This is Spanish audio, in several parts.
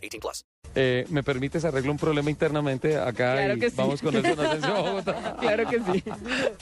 18 plus. Eh, ¿Me permites arreglo un problema internamente acá Claro y que sí. vamos con Nelson Asensio a Bogotá? Claro que sí.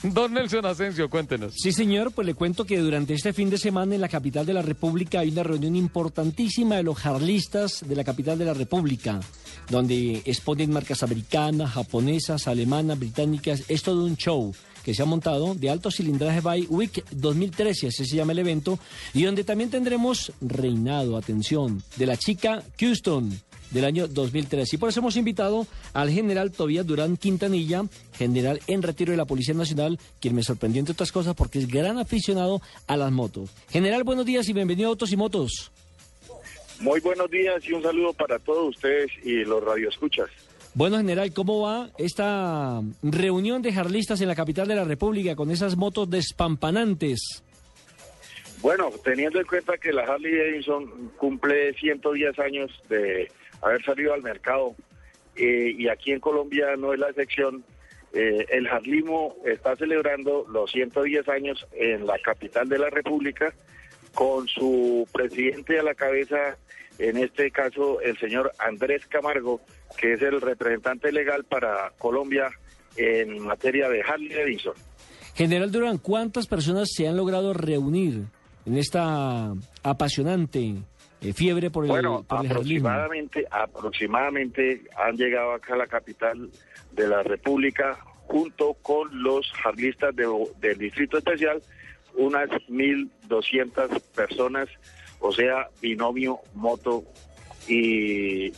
Don Nelson Asensio, cuéntenos. Sí, señor, pues le cuento que durante este fin de semana en la capital de la República hay una reunión importantísima de los jarlistas de la capital de la República, donde exponen marcas americanas, japonesas, alemanas, británicas. Es todo un show que se ha montado de alto cilindraje by Week 2013, así se llama el evento, y donde también tendremos reinado, atención, de la chica Houston del año 2003. Y por eso hemos invitado al general Tobías Durán Quintanilla, general en retiro de la Policía Nacional, quien me sorprendió entre otras cosas porque es gran aficionado a las motos. General, buenos días y bienvenido a Autos y Motos. Muy buenos días y un saludo para todos ustedes y los radioescuchas. Bueno, general, ¿cómo va esta reunión de jarlistas en la capital de la República con esas motos despampanantes? Bueno, teniendo en cuenta que la Harley Davidson cumple 110 años de haber salido al mercado eh, y aquí en Colombia no es la excepción, eh, el Harlimo está celebrando los 110 años en la capital de la República con su presidente a la cabeza, en este caso el señor Andrés Camargo, que es el representante legal para Colombia en materia de Harley Davidson. General Durán, ¿cuántas personas se han logrado reunir en esta apasionante eh, fiebre por el, Bueno, por el jarlismo? aproximadamente, aproximadamente han llegado acá a la capital de la República junto con los jarlistas de- del Distrito Especial, unas 1.200 personas, o sea, binomio, moto y,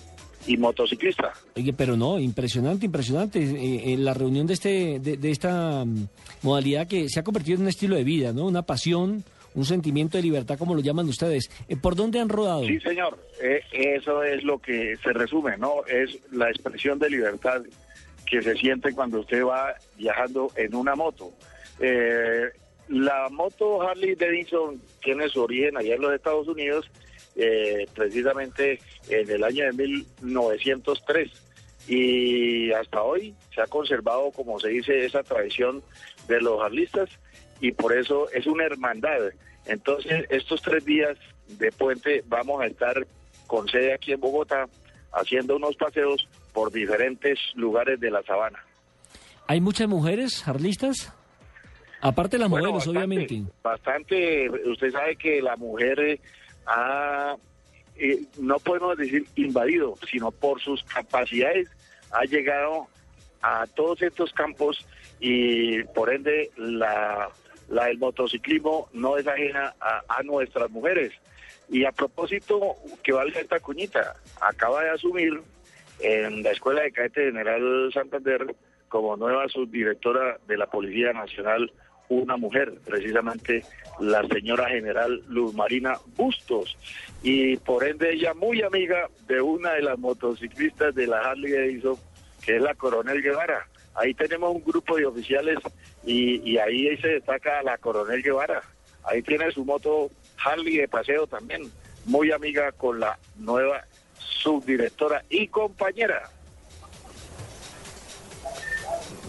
y motociclista. Oye, pero no, impresionante, impresionante. Eh, eh, la reunión de este, de, de esta mm, modalidad que se ha convertido en un estilo de vida, ¿no? Una pasión, un sentimiento de libertad, como lo llaman ustedes. Eh, ¿Por dónde han rodado? Sí, señor, Eh, eso es lo que se resume, ¿no? Es la expresión de libertad que se siente cuando usted va viajando en una moto. La moto Harley Davidson tiene su origen allá en los Estados Unidos, eh, precisamente en el año de 1903. Y hasta hoy se ha conservado, como se dice, esa tradición de los harlistas y por eso es una hermandad. Entonces, estos tres días de puente vamos a estar con sede aquí en Bogotá haciendo unos paseos por diferentes lugares de la sabana. ¿Hay muchas mujeres jarlistas? Aparte de las Bueno, modelos, bastante, obviamente. Bastante, usted sabe que la mujer eh, ha, eh, no podemos decir invadido, sino por sus capacidades, ha llegado a todos estos campos y por ende la, la del motociclismo no es ajena a, a nuestras mujeres. Y a propósito, que valga esta cuñita, acaba de asumir en la Escuela de Cadete General Santander como nueva subdirectora de la Policía Nacional una mujer, precisamente la señora general Luz Marina Bustos, y por ende ella muy amiga de una de las motociclistas de la Harley Davidson, que es la Coronel Guevara. Ahí tenemos un grupo de oficiales y, ahí se destaca la Coronel Guevara. Ahí tiene su moto Harley de paseo también, muy amiga con la nueva subdirectora y compañera.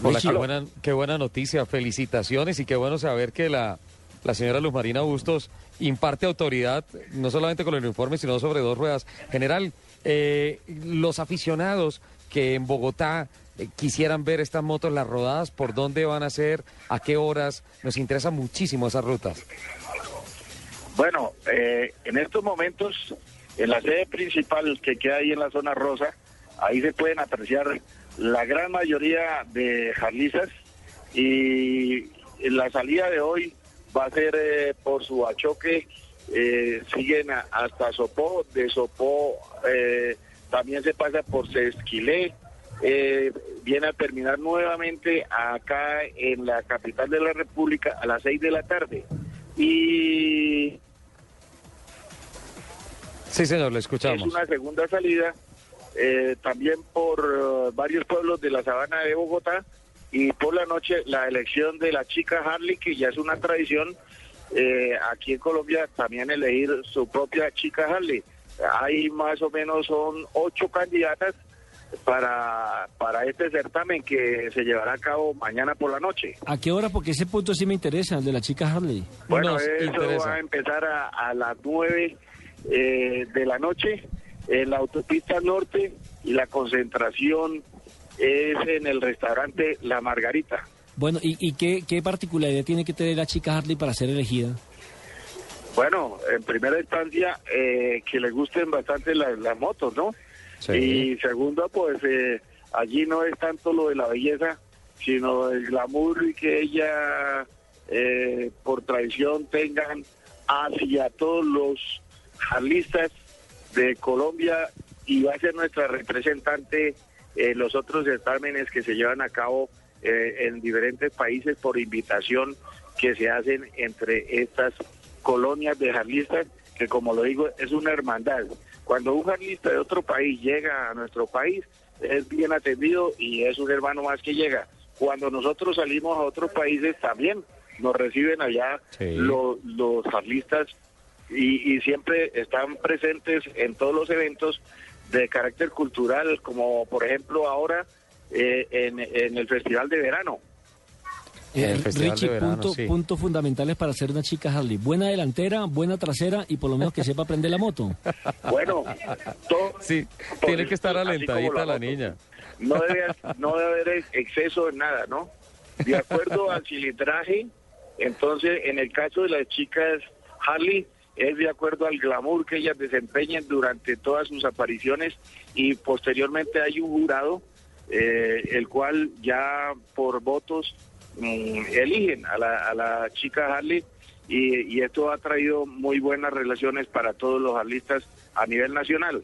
Hola, qué buena, qué buena noticia, felicitaciones y qué bueno saber que la, la señora Luz Marina Bustos imparte autoridad, no solamente con el uniforme, sino sobre dos ruedas. General, eh, los aficionados que en Bogotá eh, quisieran ver estas motos, las rodadas, ¿por dónde van a ser? ¿A qué horas? Nos interesan muchísimo esas rutas. Bueno, eh, en estos momentos, en la sede principal que queda ahí en la zona rosa, ahí se pueden apreciar la gran mayoría de jarlizas y la salida de hoy va a ser eh, por su achoque, eh, siguen a- hasta Sopó, de Sopó eh, también se pasa por Sesquilé, eh, viene a terminar nuevamente acá en la capital de la República a las seis de la tarde. Y Sí, señor, le es escuchamos. una segunda salida eh, también por eh, varios pueblos de la sabana de Bogotá y por la noche la elección de la chica Harley, que ya es una tradición eh, aquí en Colombia, también elegir su propia chica Harley. Hay más o menos son ocho candidatas para, para este certamen que se llevará a cabo mañana por la noche. ¿A qué hora? Porque ese punto sí me interesa, el de la chica Harley. Bueno, Nos eso interesa. va a empezar a, a las nueve eh, de la noche en la autopista norte y la concentración es en el restaurante La Margarita. Bueno, ¿y, y qué, qué particularidad tiene que tener la chica Harley para ser elegida? Bueno, en primera instancia, eh, que le gusten bastante las, motos, ¿no? Sí. Y segundo, pues eh, allí no es tanto lo de la belleza, sino el glamour y que ella, eh, por tradición, tengan hacia todos los jarlistas de Colombia y va a ser nuestra representante en los otros certámenes que se llevan a cabo eh, en diferentes países por invitación que se hacen entre estas colonias de jarlistas, que como lo digo, es una hermandad. Cuando un jarlista de otro país llega a nuestro país, es bien atendido y es un hermano más que llega. Cuando nosotros salimos a otros países también nos reciben allá Sí. lo- los jarlistas y, y siempre están presentes en todos los eventos de carácter cultural, como por ejemplo ahora eh, en, en el Festival de Verano. Eh, Richie, de Verano, punto- sí. puntos fundamentales para ser una chica Harley. Buena delantera, buena trasera y por lo menos que sepa aprender la moto. Bueno, todo- Sí, tiene que estar alentadita la moto. niña. No debe, no debe haber exceso en nada, ¿no? De acuerdo al cilindraje, entonces en el caso de las chicas Harley, es de acuerdo al glamour que ellas desempeñen durante todas sus apariciones y posteriormente hay un jurado, eh, el cual ya por votos mm, eligen a la, a la chica Harley y, esto ha traído muy buenas relaciones para todos los harlistas a nivel nacional.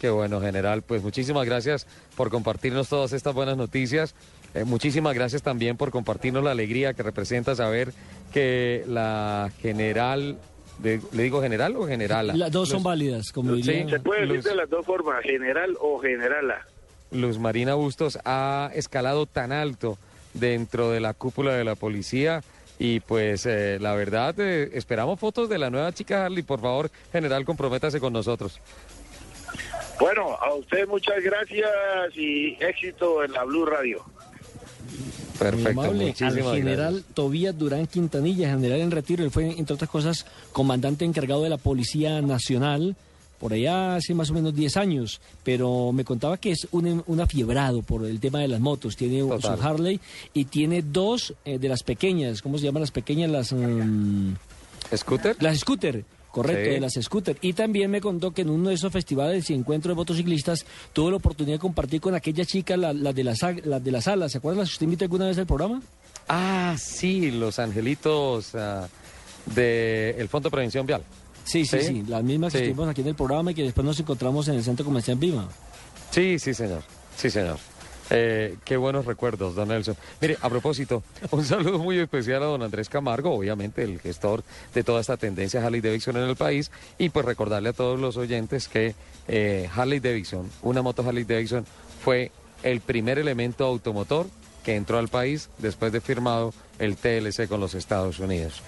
Qué bueno, general. Pues muchísimas gracias por compartirnos todas estas buenas noticias. Eh, muchísimas gracias también por compartirnos la alegría que representa saber que la general, de- ¿le digo general o generala? Las dos son Luz- válidas, como Sí. diría. Se puede decir Luz. de las dos formas, general o generala. Luz Marina Bustos ha escalado tan alto dentro de la cúpula de la policía y pues eh, la verdad eh, esperamos fotos de la nueva chica Harley. Por favor, general, comprométase con nosotros. Bueno, a usted muchas gracias y éxito en la Blue Radio. Perfecto, amable. Al general gracias. Tobías Durán Quintanilla, general en retiro. Él fue, entre otras cosas, comandante encargado de la Policía Nacional por allá hace más o menos 10 años. Pero me contaba que es un, un afiebrado por el tema de las motos. Tiene Total. su Harley y tiene dos eh, de las pequeñas. ¿Cómo se llaman las pequeñas? Las. mm, ¿Scooter? Las scooter, correcto, Sí. de las scooter. Y también me contó que en uno de esos festivales y encuentros de motociclistas tuvo la oportunidad de compartir con aquella chica, la, la de, las, la de las alas. ¿Se acuerdan las que usted invitó alguna vez al programa? Ah, sí, los angelitos ah, del Fondo de Prevención Vial. Sí, sí, Sí. sí, las mismas que estuvimos aquí en el programa y que después nos encontramos en el Centro Comercial Viva. Sí, sí, señor. Sí, señor. Eh, qué buenos recuerdos, don Nelson. Mire, a propósito, un saludo muy especial a don Andrés Camargo, obviamente el gestor de toda esta tendencia Harley Davidson en el país, y pues recordarle a todos los oyentes que eh, Harley Davidson, una moto Harley Davidson, fue el primer elemento automotor que entró al país después de firmado el TLC con los Estados Unidos.